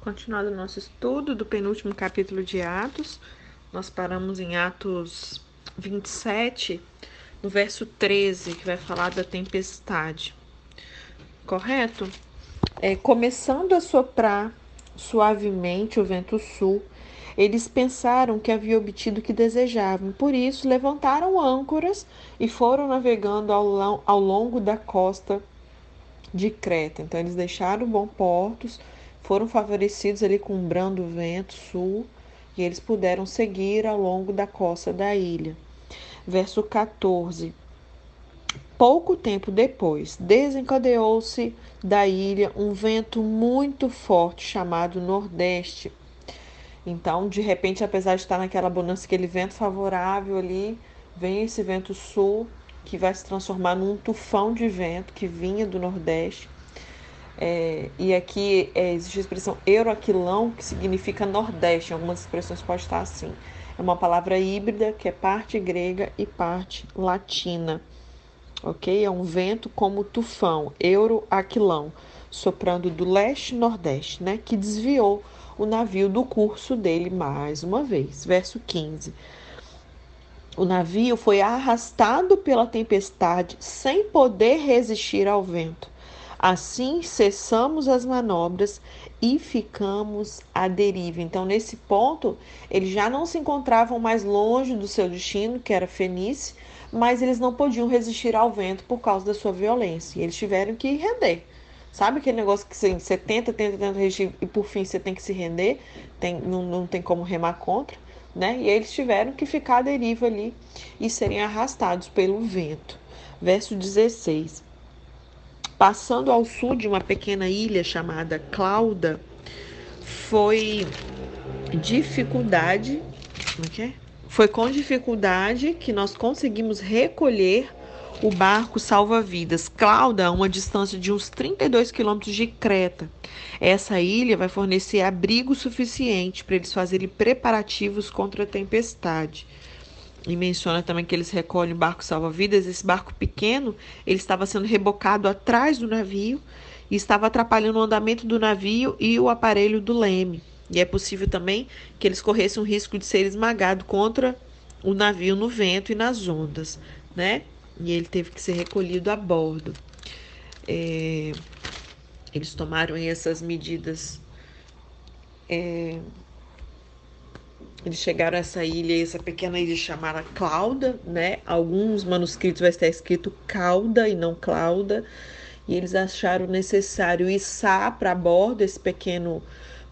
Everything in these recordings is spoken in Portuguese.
Continuado o nosso estudo do penúltimo capítulo de Atos, nós paramos em Atos 27, no verso 13, que vai falar da tempestade. Correto? É, começando a soprar suavemente o vento sul, eles pensaram que havia obtido o que desejavam, por isso levantaram âncoras e foram navegando ao, longo da costa de Creta. Então, eles deixaram bons portos foram favorecidos ali com um brando vento sul e eles puderam seguir ao longo da costa da ilha. Verso 14. Pouco tempo depois, desencadeou-se da ilha um vento muito forte chamado Nordeste. Então, de repente, apesar de estar naquela abundância, aquele vento favorável ali, vem esse vento sul que vai se transformar num tufão de vento que vinha do Nordeste é, e aqui é, existe a expressão euroaquilão, que significa nordeste. Em algumas expressões pode estar assim. É uma palavra híbrida que é parte grega e parte latina. Ok? É um vento como tufão, euroaquilão, soprando do leste-nordeste, né? Que desviou o navio do curso dele mais uma vez. Verso 15. O navio foi arrastado pela tempestade sem poder resistir ao vento Assim cessamos as manobras e ficamos à deriva. Então, nesse ponto, eles já não se encontravam mais longe do seu destino, que era Fenice, mas eles não podiam resistir ao vento por causa da sua violência. E eles tiveram que render. Sabe aquele negócio que você tenta, tenta, tenta resistir e por fim você tem que se render? Tem, não, não tem como remar contra, né? E eles tiveram que ficar à deriva ali e serem arrastados pelo vento. Verso 16. Passando ao sul de uma pequena ilha chamada Clauda, foi dificuldade, okay? É foi com dificuldade que nós conseguimos recolher o barco salva-vidas. Clauda, a uma distância de uns 32 quilômetros de Creta. Essa ilha vai fornecer abrigo suficiente para eles fazerem preparativos contra a tempestade e menciona também que eles recolhem barco salva-vidas. Esse barco pequeno, ele estava sendo rebocado atrás do navio e estava atrapalhando o andamento do navio e o aparelho do leme. E é possível também que eles corressem o risco de ser esmagado contra o navio no vento e nas ondas, né? E ele teve que ser recolhido a bordo. É, eles tomaram essas medidas é, eles chegaram a essa ilha, essa pequena ilha chamada Clauda, né? Alguns manuscritos vai estar escrito Cauda e não Clauda. E eles acharam necessário içar para bordo esse pequeno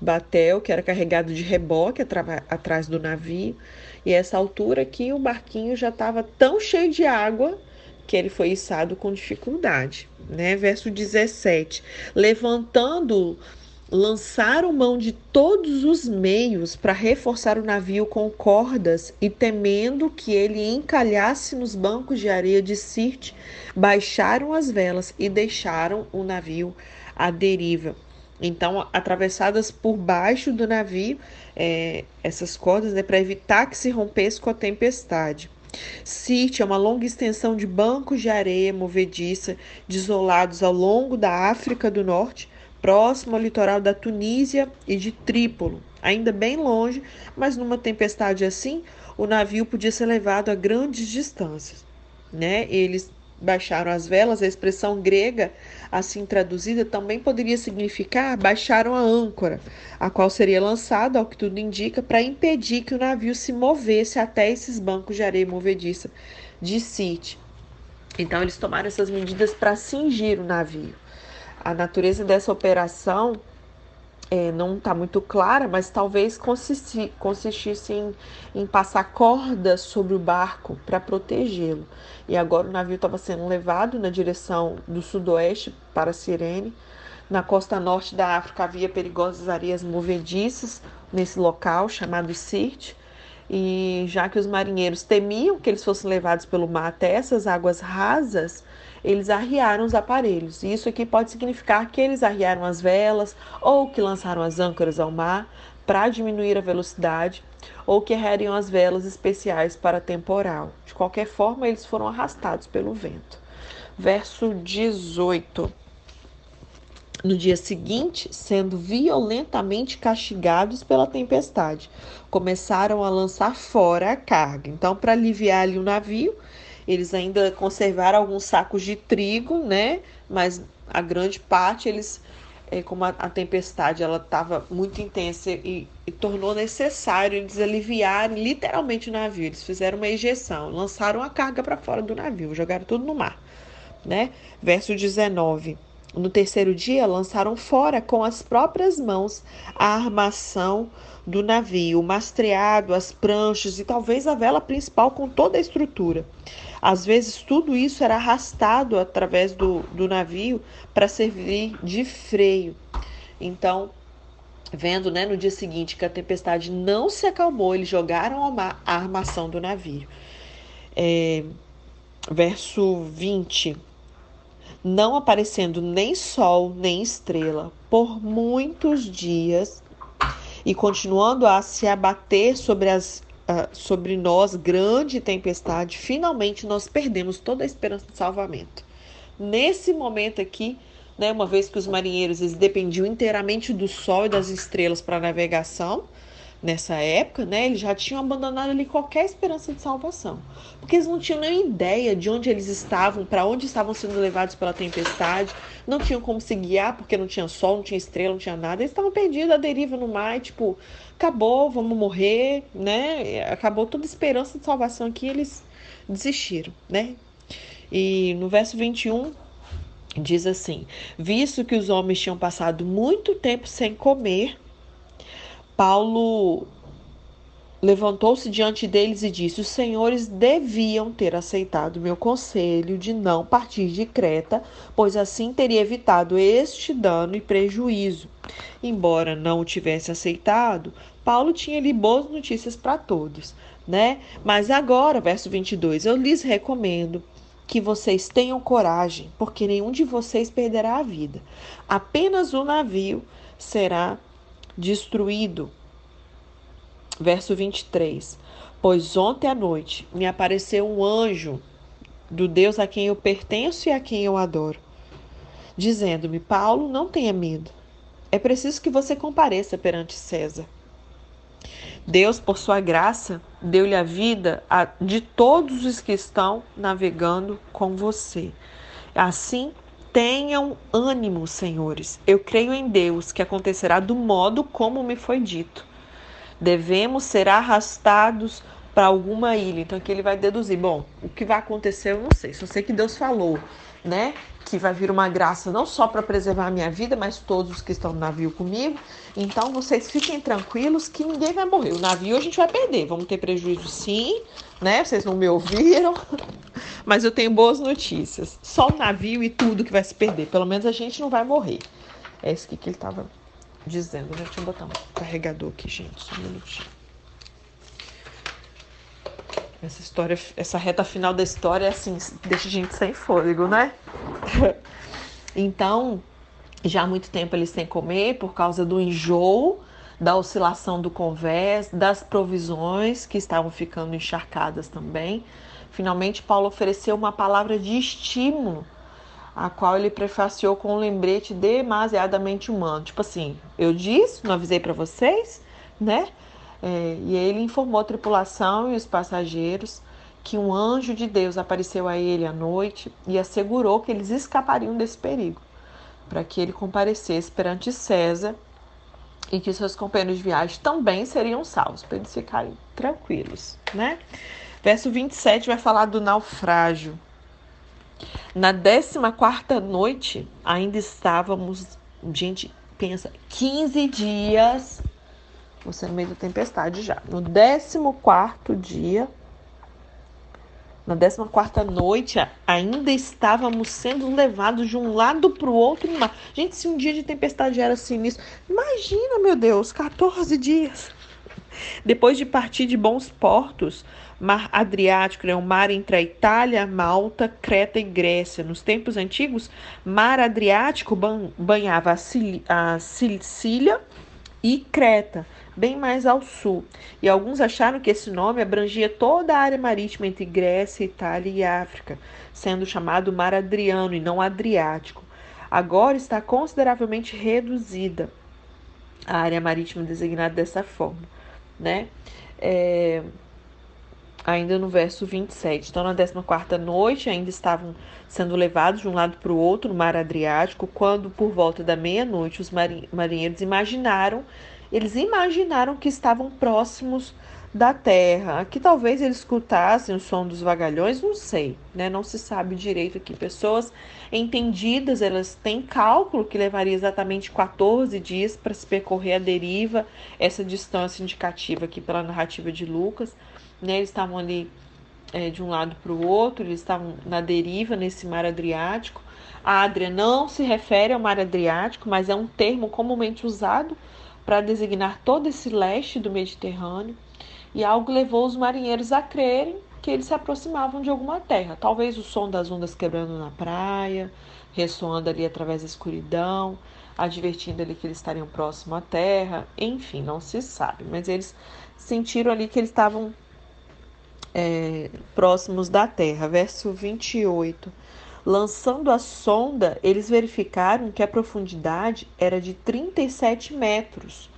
batel que era carregado de reboque atrás do navio. E essa altura aqui o barquinho já estava tão cheio de água que ele foi içado com dificuldade, né? Verso 17. Levantando lançaram mão de todos os meios para reforçar o navio com cordas e, temendo que ele encalhasse nos bancos de areia de Sirte, baixaram as velas e deixaram o navio à deriva. Então, atravessadas por baixo do navio, é, essas cordas né, para evitar que se rompesse com a tempestade. Sirte é uma longa extensão de bancos de areia movediça desolados ao longo da África do Norte, próximo ao litoral da Tunísia e de Trípolo, ainda bem longe, mas numa tempestade assim, o navio podia ser levado a grandes distâncias. Né? Eles baixaram as velas, a expressão grega, assim traduzida, também poderia significar baixaram a âncora, a qual seria lançada, ao que tudo indica, para impedir que o navio se movesse até esses bancos de areia movediça de Site. Então, eles tomaram essas medidas para cingir o navio. A natureza dessa operação é, não está muito clara, mas talvez consisti, consistisse em, em passar cordas sobre o barco para protegê-lo. E agora o navio estava sendo levado na direção do sudoeste para Cirene. Na costa norte da África havia perigosas areias movediças nesse local chamado Sirte. E já que os marinheiros temiam que eles fossem levados pelo mar até essas águas rasas, eles arriaram os aparelhos. Isso aqui pode significar que eles arriaram as velas ou que lançaram as âncoras ao mar para diminuir a velocidade ou que arriaram as velas especiais para temporal. De qualquer forma, eles foram arrastados pelo vento. Verso 18. No dia seguinte, sendo violentamente castigados pela tempestade, começaram a lançar fora a carga. Então, para aliviar ali o navio, eles ainda conservaram alguns sacos de trigo, né? Mas a grande parte eles é, como a, a, tempestade ela estava muito intensa e, e, tornou necessário eles aliviarem literalmente o navio. Eles fizeram uma ejeção, lançaram a carga para fora do navio, jogaram tudo no mar. Né? Verso 19. No terceiro dia, lançaram fora com as próprias mãos a armação do navio, o mastreado, as pranchas e talvez a vela principal com toda a estrutura. Às vezes, tudo isso era arrastado através do, do navio para servir de freio. Então, vendo né, no dia seguinte que a tempestade não se acalmou, eles jogaram ao mar a armação do navio. É, verso 20 não aparecendo nem sol nem estrela por muitos dias e continuando a se abater sobre, as, uh, sobre nós grande tempestade, finalmente nós perdemos toda a esperança de salvamento. Nesse momento aqui, né, uma vez que os marinheiros eles dependiam inteiramente do sol e das estrelas para navegação, nessa época, né, eles já tinham abandonado ali qualquer esperança de salvação, porque eles não tinham nem ideia de onde eles estavam, para onde estavam sendo levados pela tempestade, não tinham como se guiar porque não tinha sol, não tinha estrela, não tinha nada, eles estavam perdidos à deriva no mar, e, tipo, acabou, vamos morrer, né? Acabou toda esperança de salvação aqui, eles desistiram, né? E no verso 21 diz assim: Visto que os homens tinham passado muito tempo sem comer, Paulo levantou-se diante deles e disse: Os senhores deviam ter aceitado meu conselho de não partir de Creta, pois assim teria evitado este dano e prejuízo. Embora não o tivesse aceitado, Paulo tinha ali boas notícias para todos, né? Mas agora, verso 22, eu lhes recomendo que vocês tenham coragem, porque nenhum de vocês perderá a vida. Apenas o navio será destruído. Verso 23. Pois ontem à noite me apareceu um anjo do Deus a quem eu pertenço e a quem eu adoro, dizendo-me: Paulo, não tenha medo. É preciso que você compareça perante César. Deus, por sua graça, deu-lhe a vida de todos os que estão navegando com você. Assim, Tenham ânimo, senhores. Eu creio em Deus que acontecerá do modo como me foi dito. Devemos ser arrastados para alguma ilha. Então aqui ele vai deduzir, bom, o que vai acontecer eu não sei. Só sei que Deus falou, né? Que vai vir uma graça não só para preservar a minha vida, mas todos os que estão no navio comigo. Então vocês fiquem tranquilos que ninguém vai morrer. O navio a gente vai perder, vamos ter prejuízo sim, né? Vocês não me ouviram. Mas eu tenho boas notícias. Só o navio e tudo que vai se perder. Pelo menos a gente não vai morrer. É isso que, ele estava dizendo? Deixa eu botar um carregador aqui, gente. Só um minutinho. Essa história, essa reta final da história, é assim, deixa a gente sem fôlego, né? então, já há muito tempo eles sem comer por causa do enjoo, da oscilação do convés, das provisões que estavam ficando encharcadas também. Finalmente, Paulo ofereceu uma palavra de estímulo, a qual ele prefaciou com um lembrete demasiadamente humano. Tipo assim, eu disse, não avisei para vocês, né? É, e ele informou a tripulação e os passageiros que um anjo de Deus apareceu a ele à noite e assegurou que eles escapariam desse perigo, para que ele comparecesse perante César e que seus companheiros de viagem também seriam salvos, para eles ficarem tranquilos, né? Verso 27 vai falar do naufrágio. Na 14 noite, ainda estávamos, gente, pensa, 15 dias, você no meio da tempestade já. No 14 dia, na 14 noite, ainda estávamos sendo levados de um lado para o outro no mar. Gente, se um dia de tempestade era sinistro, imagina, meu Deus, 14 dias. Depois de partir de bons portos, Mar Adriático né, um mar entre a Itália, Malta, Creta e Grécia. Nos tempos antigos, Mar Adriático banhava a Sicília e Creta, bem mais ao sul. E alguns acharam que esse nome abrangia toda a área marítima entre Grécia, Itália e África, sendo chamado Mar Adriano e não Adriático. agora está consideravelmente reduzida a área marítima designada dessa forma, né? É, ainda no verso 27. Então, na 14 noite, ainda estavam sendo levados de um lado para o outro no mar Adriático, quando, por volta da meia-noite, os marinheiros imaginaram, eles imaginaram que estavam próximos da terra, que talvez eles escutassem o som dos vagalhões, não sei, né? Não se sabe direito aqui. Pessoas entendidas, elas têm cálculo que levaria exatamente 14 dias para se percorrer a deriva, essa distância indicativa aqui pela narrativa de Lucas, né? Eles estavam ali é, de um lado para o outro, eles estavam na deriva nesse mar Adriático. A Adria não se refere ao mar Adriático, mas é um termo comumente usado para designar todo esse leste do Mediterrâneo e algo levou os marinheiros a crerem que eles se aproximavam de alguma terra. Talvez o som das ondas quebrando na praia, ressoando ali através da escuridão, advertindo ali que eles estariam próximo à terra, enfim, não se sabe, mas eles sentiram ali que eles estavam é, próximos da terra. Verso 28. Lançando a sonda, eles verificaram que a profundidade era de 37 metros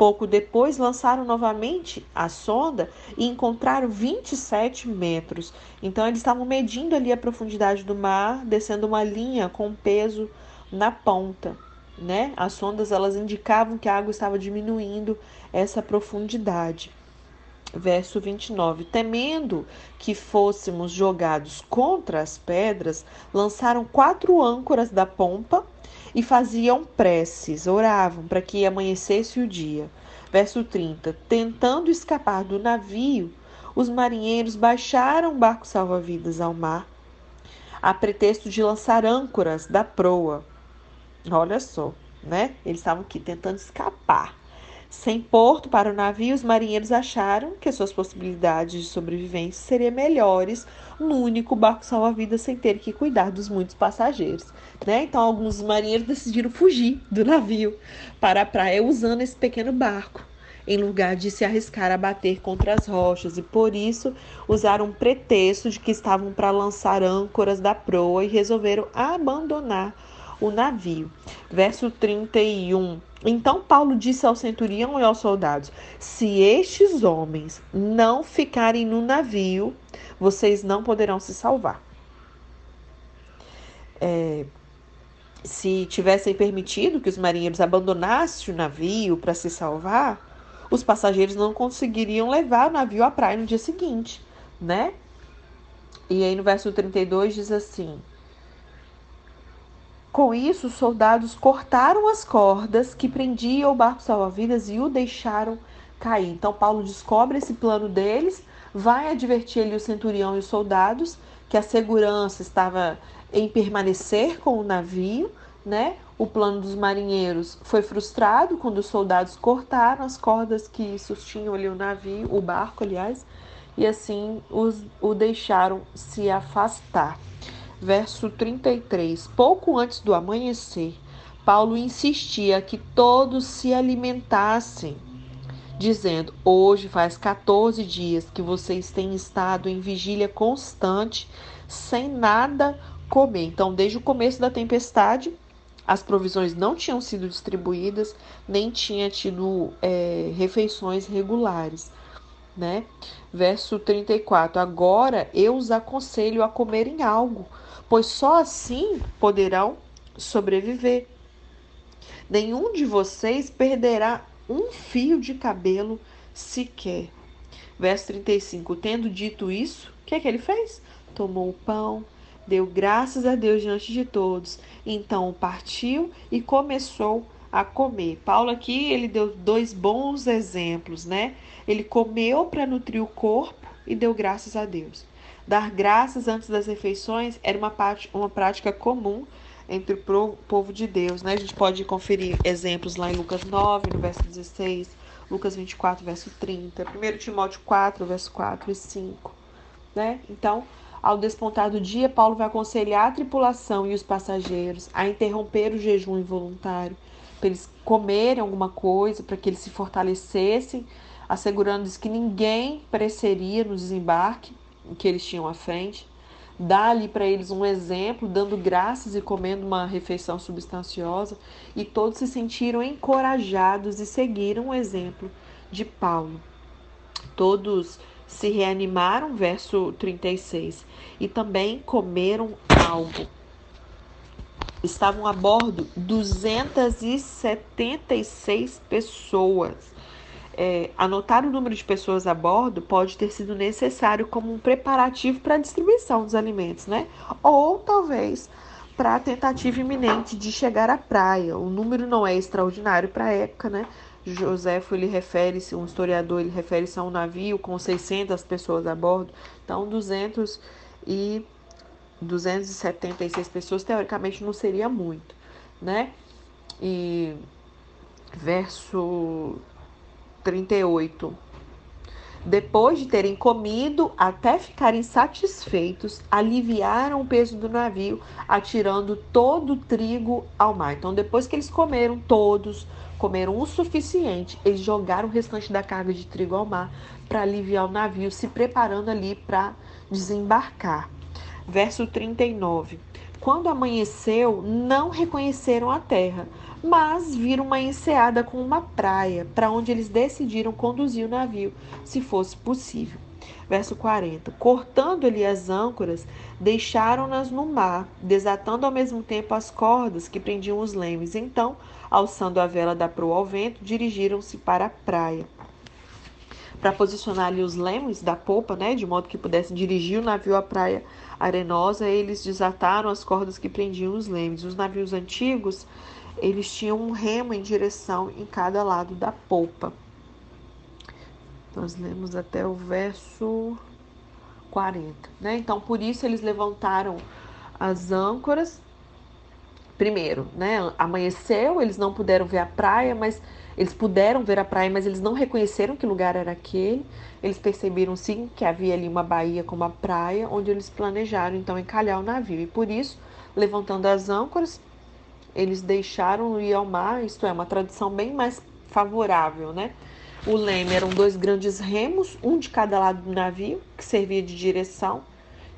Pouco depois, lançaram novamente a sonda e encontraram 27 metros. Então, eles estavam medindo ali a profundidade do mar, descendo uma linha com peso na ponta. Né? As sondas elas indicavam que a água estava diminuindo essa profundidade. Verso 29. Temendo que fôssemos jogados contra as pedras, lançaram quatro âncoras da pompa e faziam preces, oravam para que amanhecesse o dia. Verso 30: Tentando escapar do navio, os marinheiros baixaram o barco salva-vidas ao mar, a pretexto de lançar âncoras da proa. Olha só, né? Eles estavam aqui tentando escapar. Sem porto para o navio, os marinheiros acharam que suas possibilidades de sobrevivência seriam melhores no único barco salva-vidas sem ter que cuidar dos muitos passageiros. Né? Então, alguns marinheiros decidiram fugir do navio para a praia usando esse pequeno barco, em lugar de se arriscar a bater contra as rochas, e por isso usaram um pretexto de que estavam para lançar âncoras da proa e resolveram abandonar o navio. Verso 31. Então Paulo disse ao centurião e aos soldados: Se estes homens não ficarem no navio, vocês não poderão se salvar. É, se tivessem permitido que os marinheiros abandonassem o navio para se salvar, os passageiros não conseguiriam levar o navio à praia no dia seguinte, né? E aí no verso 32 diz assim: com isso, os soldados cortaram as cordas que prendiam o barco salva-vidas e o deixaram cair. Então, Paulo descobre esse plano deles, vai advertir ali o centurião e os soldados que a segurança estava em permanecer com o navio, né? O plano dos marinheiros foi frustrado quando os soldados cortaram as cordas que sustinham ali o navio, o barco, aliás, e assim os, o deixaram se afastar verso 33. Pouco antes do amanhecer, Paulo insistia que todos se alimentassem, dizendo: Hoje faz 14 dias que vocês têm estado em vigília constante, sem nada comer. Então, desde o começo da tempestade, as provisões não tinham sido distribuídas, nem tinha tido é, refeições regulares. Né? Verso 34: Agora eu os aconselho a comerem algo, pois só assim poderão sobreviver. Nenhum de vocês perderá um fio de cabelo sequer. Verso 35: Tendo dito isso, o que é que ele fez? Tomou o pão, deu graças a Deus diante de todos, então partiu e começou a comer. Paulo aqui ele deu dois bons exemplos, né? Ele comeu para nutrir o corpo e deu graças a Deus. Dar graças antes das refeições era uma, parte, uma prática comum entre o povo de Deus. Né? A gente pode conferir exemplos lá em Lucas 9, no verso 16, Lucas 24, verso 30, 1 Timóteo 4, verso 4 e 5. Né? Então, ao despontar do dia, Paulo vai aconselhar a tripulação e os passageiros a interromper o jejum involuntário, para eles comerem alguma coisa, para que eles se fortalecessem, assegurando-lhes que ninguém pereceria no desembarque que eles tinham à frente. dá ali para eles um exemplo, dando graças e comendo uma refeição substanciosa, e todos se sentiram encorajados e seguiram o exemplo de Paulo. Todos se reanimaram, verso 36, e também comeram algo. Estavam a bordo 276 pessoas é, anotar o número de pessoas a bordo pode ter sido necessário como um preparativo para a distribuição dos alimentos, né? Ou talvez para a tentativa iminente de chegar à praia. O número não é extraordinário para a época, né? Joséfo ele refere-se, um historiador, ele refere-se a um navio com 600 pessoas a bordo. Então, 200 e 276 pessoas teoricamente não seria muito, né? E verso 38. Depois de terem comido até ficarem satisfeitos, aliviaram o peso do navio, atirando todo o trigo ao mar. Então, depois que eles comeram todos, comeram o suficiente, eles jogaram o restante da carga de trigo ao mar para aliviar o navio, se preparando ali para desembarcar. Verso 39. Quando amanheceu, não reconheceram a terra, mas viram uma enseada com uma praia, para onde eles decidiram conduzir o navio, se fosse possível. Verso 40. Cortando-lhe as âncoras, deixaram-nas no mar, desatando ao mesmo tempo as cordas que prendiam os lemes. Então, alçando a vela da proa ao vento, dirigiram-se para a praia. Para posicionar ali os lemes da popa, né, de modo que pudessem dirigir o navio à praia arenosa, eles desataram as cordas que prendiam os lemes. Os navios antigos eles tinham um remo em direção em cada lado da polpa. Nós lemos até o verso 40, né? Então, por isso eles levantaram as âncoras. Primeiro, né? Amanheceu, eles não puderam ver a praia, mas eles puderam ver a praia, mas eles não reconheceram que lugar era aquele. Eles perceberam sim que havia ali uma baía com uma praia, onde eles planejaram então encalhar o navio. E por isso, levantando as âncoras, eles deixaram ir ao mar, isto é, uma tradição bem mais favorável, né? O leme eram dois grandes remos, um de cada lado do navio, que servia de direção,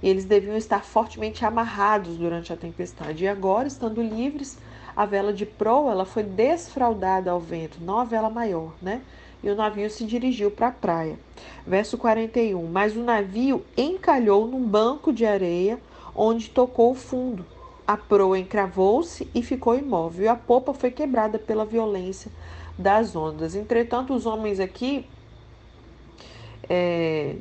e eles deviam estar fortemente amarrados durante a tempestade. E agora, estando livres, a vela de proa ela foi desfraldada ao vento, não a vela maior, né? E o navio se dirigiu para a praia. Verso 41. Mas o navio encalhou num banco de areia onde tocou o fundo a proa encravou-se e ficou imóvel, e a popa foi quebrada pela violência das ondas. Entretanto, os homens aqui é,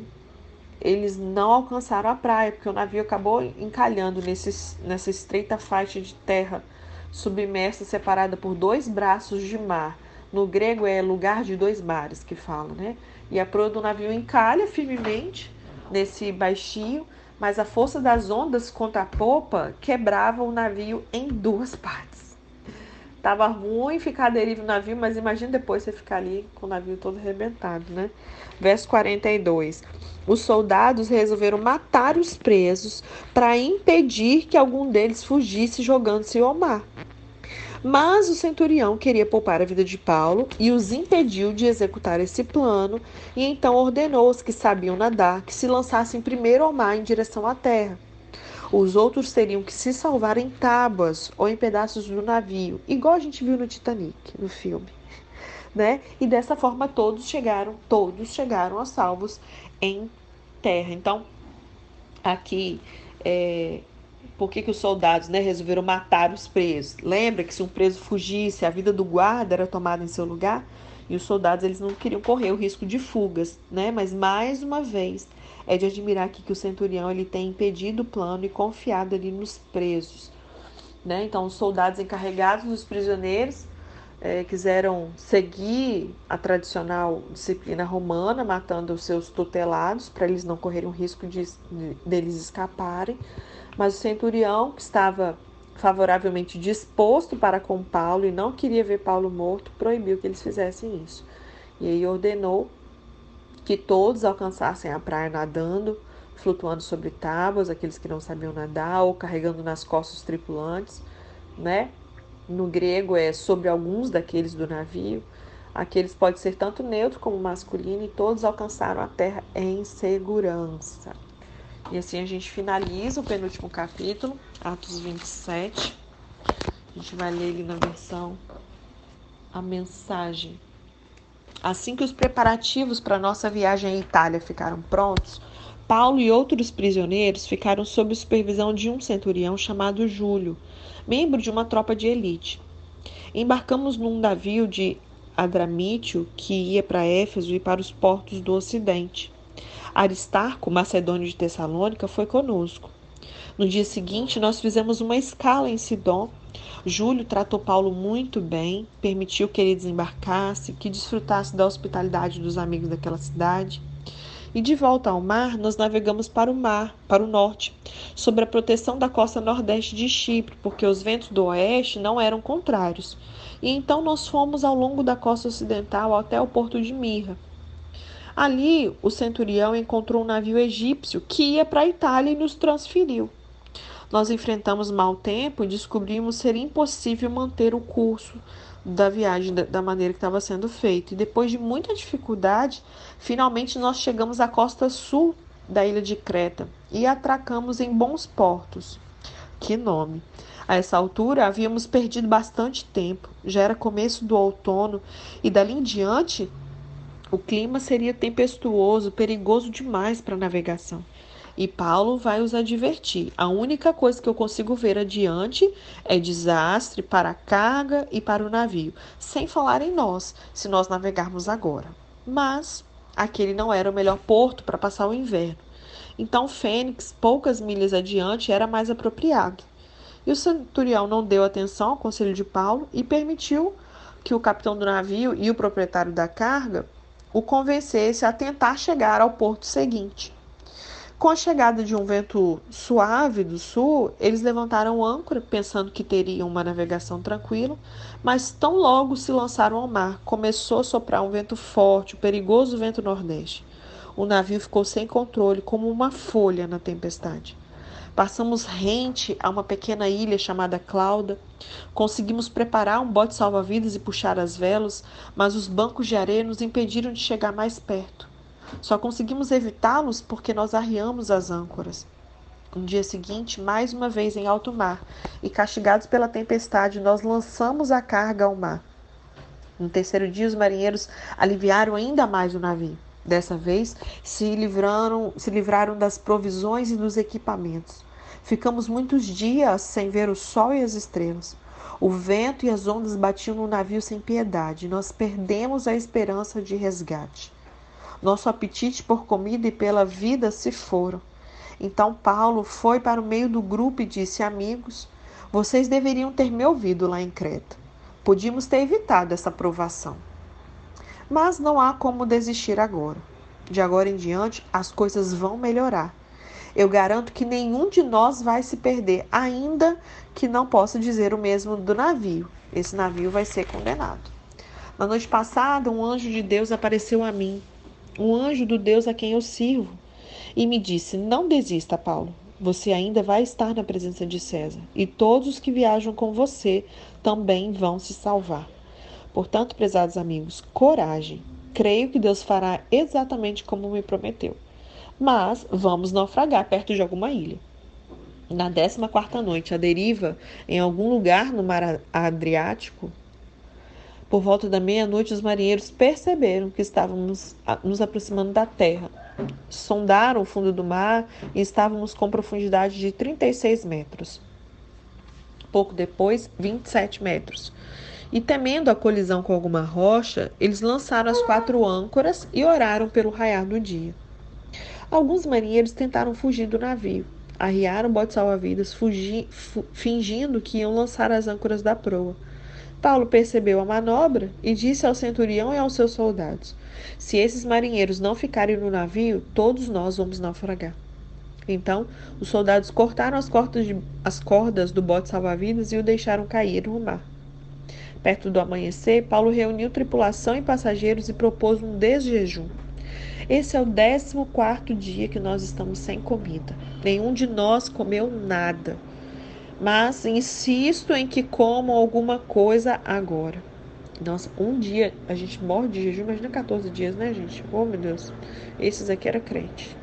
eles não alcançaram a praia, porque o navio acabou encalhando nesse, nessa estreita faixa de terra submersa, separada por dois braços de mar. No grego é lugar de dois mares que fala, né? E a proa do navio encalha firmemente nesse baixio mas a força das ondas contra a popa quebrava o navio em duas partes. Tava ruim ficar à deriva no navio, mas imagine depois você ficar ali com o navio todo arrebentado, né? Verso 42. Os soldados resolveram matar os presos para impedir que algum deles fugisse jogando-se ao mar. Mas o centurião queria poupar a vida de Paulo e os impediu de executar esse plano, e então ordenou aos que sabiam nadar que se lançassem primeiro ao mar em direção à terra. Os outros teriam que se salvar em tábuas ou em pedaços do navio, igual a gente viu no Titanic, no filme. Né? E dessa forma todos chegaram, todos chegaram a salvos em terra. Então, aqui é, por que, que os soldados né, resolveram matar os presos. Lembra que se um preso fugisse, a vida do guarda era tomada em seu lugar? E os soldados eles não queriam correr o risco de fugas, né? Mas mais uma vez é de admirar aqui que o centurião ele tem impedido o plano e confiado ali nos presos, né? Então os soldados encarregados dos prisioneiros é, quiseram seguir a tradicional disciplina romana, matando os seus tutelados para eles não correrem o risco de, de deles escaparem. Mas o centurião, que estava favoravelmente disposto para com Paulo e não queria ver Paulo morto, proibiu que eles fizessem isso. E aí ordenou que todos alcançassem a praia nadando, flutuando sobre tábuas, aqueles que não sabiam nadar, ou carregando nas costas os tripulantes, né? No grego é sobre alguns daqueles do navio. Aqueles pode ser tanto neutro como masculino, e todos alcançaram a terra em segurança. E assim a gente finaliza o penúltimo capítulo, Atos 27. A gente vai ler ele na versão A Mensagem. Assim que os preparativos para nossa viagem à Itália ficaram prontos, Paulo e outros prisioneiros ficaram sob supervisão de um centurião chamado Júlio, membro de uma tropa de elite. Embarcamos num navio de Adramítio que ia para Éfeso e para os portos do Ocidente. Aristarco, macedônio de Tessalônica, foi conosco. No dia seguinte, nós fizemos uma escala em Sidon. Júlio tratou Paulo muito bem, permitiu que ele desembarcasse, que desfrutasse da hospitalidade dos amigos daquela cidade. E de volta ao mar, nós navegamos para o mar, para o norte, sob a proteção da costa nordeste de Chipre, porque os ventos do oeste não eram contrários. E então nós fomos ao longo da costa ocidental até o porto de Mirra. Ali, o centurião encontrou um navio egípcio que ia para a Itália e nos transferiu. Nós enfrentamos mau tempo e descobrimos ser impossível manter o curso da viagem da maneira que estava sendo feito. E depois de muita dificuldade, finalmente nós chegamos à costa sul da ilha de Creta e atracamos em bons portos. Que nome! A essa altura havíamos perdido bastante tempo, já era começo do outono e dali em diante o clima seria tempestuoso, perigoso demais para a navegação. E Paulo vai os advertir. A única coisa que eu consigo ver adiante é desastre para a carga e para o navio, sem falar em nós, se nós navegarmos agora. Mas aquele não era o melhor porto para passar o inverno. Então Fênix, poucas milhas adiante, era mais apropriado. E o centurião não deu atenção ao conselho de Paulo e permitiu que o capitão do navio e o proprietário da carga o convencesse a tentar chegar ao porto seguinte. Com a chegada de um vento suave do sul, eles levantaram âncora, pensando que teriam uma navegação tranquila, mas tão logo se lançaram ao mar, começou a soprar um vento forte, o perigoso vento nordeste. O navio ficou sem controle, como uma folha na tempestade. Passamos rente a uma pequena ilha chamada Clauda. Conseguimos preparar um bote salva-vidas e puxar as velas, mas os bancos de areia nos impediram de chegar mais perto. Só conseguimos evitá-los porque nós arriamos as âncoras. No dia seguinte, mais uma vez em alto mar, e castigados pela tempestade, nós lançamos a carga ao mar. No terceiro dia, os marinheiros aliviaram ainda mais o navio. Dessa vez, se livraram, se livraram das provisões e dos equipamentos. Ficamos muitos dias sem ver o sol e as estrelas. O vento e as ondas batiam no navio sem piedade. Nós perdemos a esperança de resgate. Nosso apetite por comida e pela vida se foram. Então Paulo foi para o meio do grupo e disse: Amigos, vocês deveriam ter me ouvido lá em Creta. Podíamos ter evitado essa provação. Mas não há como desistir agora. De agora em diante, as coisas vão melhorar. Eu garanto que nenhum de nós vai se perder, ainda que não possa dizer o mesmo do navio. Esse navio vai ser condenado. Na noite passada, um anjo de Deus apareceu a mim, um anjo do Deus a quem eu sirvo, e me disse: Não desista, Paulo. Você ainda vai estar na presença de César, e todos os que viajam com você também vão se salvar. Portanto, prezados amigos, coragem. Creio que Deus fará exatamente como me prometeu. Mas vamos naufragar perto de alguma ilha. Na décima quarta noite, a deriva, em algum lugar no mar Adriático, por volta da meia-noite, os marinheiros perceberam que estávamos nos aproximando da terra. Sondaram o fundo do mar e estávamos com profundidade de 36 metros. Pouco depois, 27 metros. E temendo a colisão com alguma rocha, eles lançaram as quatro âncoras e oraram pelo raiar do dia. Alguns marinheiros tentaram fugir do navio. Arriaram botes salva-vidas, fingindo que iam lançar as âncoras da proa. Paulo percebeu a manobra e disse ao centurião e aos seus soldados: Se esses marinheiros não ficarem no navio, todos nós vamos naufragar. Então, os soldados cortaram as cordas, de, as cordas do bote salva-vidas e o deixaram cair no mar. Perto do amanhecer, Paulo reuniu tripulação e passageiros e propôs um desjejum. Esse é o décimo quarto dia que nós estamos sem comida. Nenhum de nós comeu nada. Mas insisto em que comam alguma coisa agora. Nossa, um dia a gente morre de jejum, imagina 14 dias, né, gente? Oh, meu Deus. Esses aqui era crente.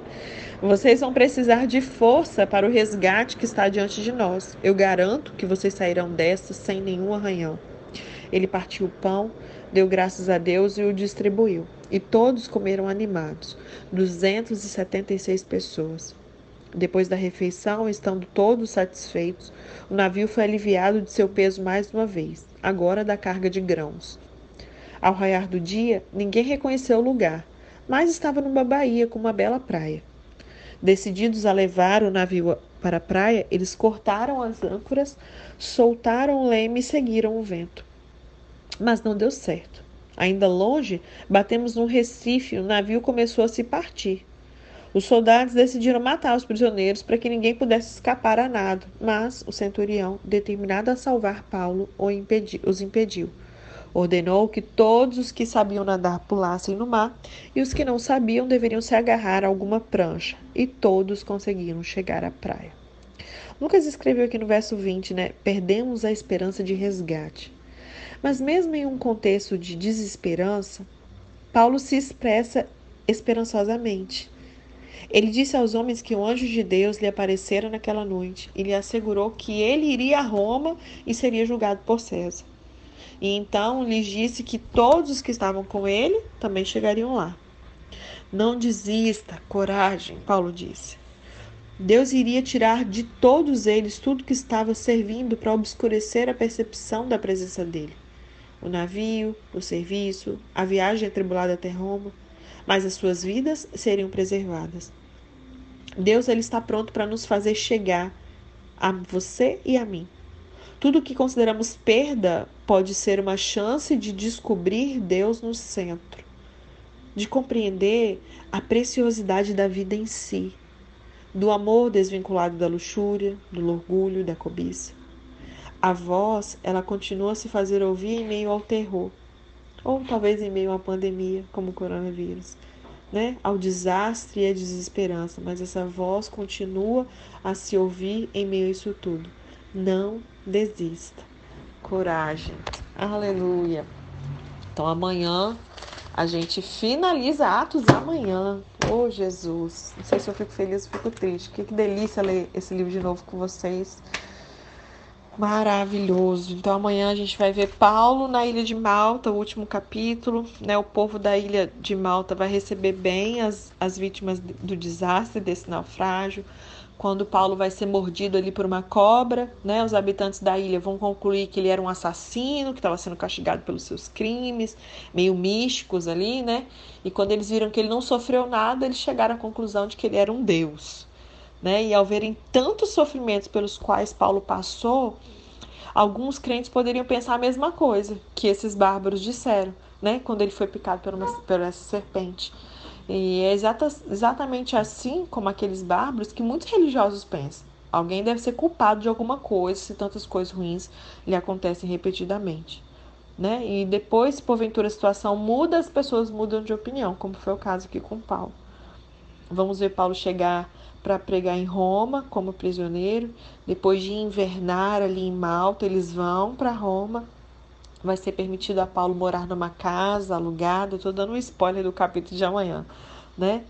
vocês vão precisar de força para o resgate que está diante de nós. Eu garanto que vocês sairão desta sem nenhum arranhão. Ele partiu o pão, deu graças a Deus e o distribuiu. E todos comeram animados, 276 pessoas. Depois da refeição, estando todos satisfeitos, o navio foi aliviado de seu peso mais uma vez, agora da carga de grãos. Ao raiar do dia, ninguém reconheceu o lugar, mas estava numa baía com uma bela praia. Decididos a levar o navio para a praia, eles cortaram as âncoras, soltaram o leme e seguiram o vento. Mas não deu certo. Ainda longe, batemos num recife e o navio começou a se partir. Os soldados decidiram matar os prisioneiros para que ninguém pudesse escapar a nado, mas o centurião, determinado a salvar Paulo, os impediu. Ordenou que todos os que sabiam nadar pulassem no mar e os que não sabiam deveriam se agarrar a alguma prancha, e todos conseguiram chegar à praia. Lucas escreveu aqui no verso 20, né? Perdemos a esperança de resgate. Mas mesmo em um contexto de desesperança, Paulo se expressa esperançosamente. Ele disse aos homens que o anjo de Deus lhe aparecera naquela noite e lhe assegurou que ele iria a Roma e seria julgado por César. E então lhes disse que todos os que estavam com ele também chegariam lá. Não desista, coragem, Paulo disse. Deus iria tirar de todos eles tudo que estava servindo para obscurecer a percepção da presença dele. O navio, o serviço, a viagem atribulada até Roma, mas as suas vidas seriam preservadas. Deus ele está pronto para nos fazer chegar a você e a mim. Tudo que consideramos perda pode ser uma chance de descobrir Deus no centro, de compreender a preciosidade da vida em si, do amor desvinculado da luxúria, do orgulho, da cobiça. A voz, ela continua a se fazer ouvir em meio ao terror, ou talvez em meio à pandemia, como o coronavírus né, ao desastre e à desesperança, mas essa voz continua a se ouvir em meio a isso tudo. Não desista. Coragem. Aleluia. Então amanhã a gente finaliza Atos amanhã. Oh, Jesus. Não sei se eu fico feliz ou fico triste. Que, que delícia ler esse livro de novo com vocês maravilhoso. Então amanhã a gente vai ver Paulo na ilha de Malta, o último capítulo, né? O povo da ilha de Malta vai receber bem as, as vítimas do desastre desse naufrágio. Quando Paulo vai ser mordido ali por uma cobra, né? Os habitantes da ilha vão concluir que ele era um assassino, que estava sendo castigado pelos seus crimes, meio místicos ali, né? E quando eles viram que ele não sofreu nada, eles chegaram à conclusão de que ele era um deus. Né? E ao verem tantos sofrimentos pelos quais Paulo passou, alguns crentes poderiam pensar a mesma coisa que esses bárbaros disseram, né? Quando ele foi picado por, uma, por essa serpente. E é exata, exatamente assim como aqueles bárbaros que muitos religiosos pensam. Alguém deve ser culpado de alguma coisa se tantas coisas ruins lhe acontecem repetidamente. Né? E depois, se porventura a situação muda, as pessoas mudam de opinião, como foi o caso aqui com Paulo. Vamos ver Paulo chegar para pregar em Roma como prisioneiro. Depois de invernar ali em Malta, eles vão para Roma. Vai ser permitido a Paulo morar numa casa alugada. Estou dando um spoiler do capítulo de amanhã, né?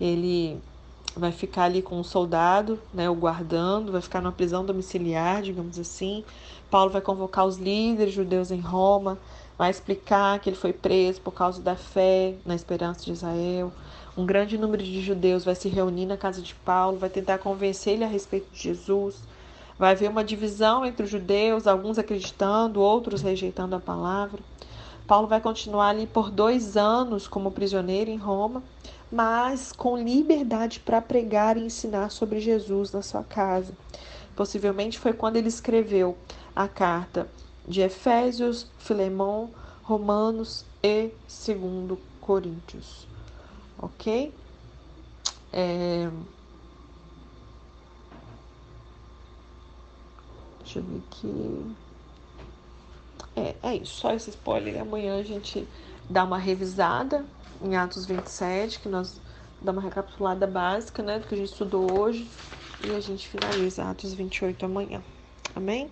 Ele vai ficar ali com um soldado, né, o guardando, vai ficar numa prisão domiciliar, digamos assim. Paulo vai convocar os líderes judeus em Roma, vai explicar que ele foi preso por causa da fé na esperança de Israel. Um grande número de judeus vai se reunir na casa de Paulo, vai tentar convencer ele a respeito de Jesus. Vai haver uma divisão entre os judeus, alguns acreditando, outros rejeitando a palavra. Paulo vai continuar ali por dois anos como prisioneiro em Roma, mas com liberdade para pregar e ensinar sobre Jesus na sua casa. Possivelmente foi quando ele escreveu a carta de Efésios, Filemão, Romanos e 2 Coríntios ok? É... Deixa eu ver aqui. É, é isso, só esse spoiler. Amanhã a gente dá uma revisada em Atos 27, que nós dá uma recapitulada básica, né, do que a gente estudou hoje, e a gente finaliza Atos 28 amanhã. Amém?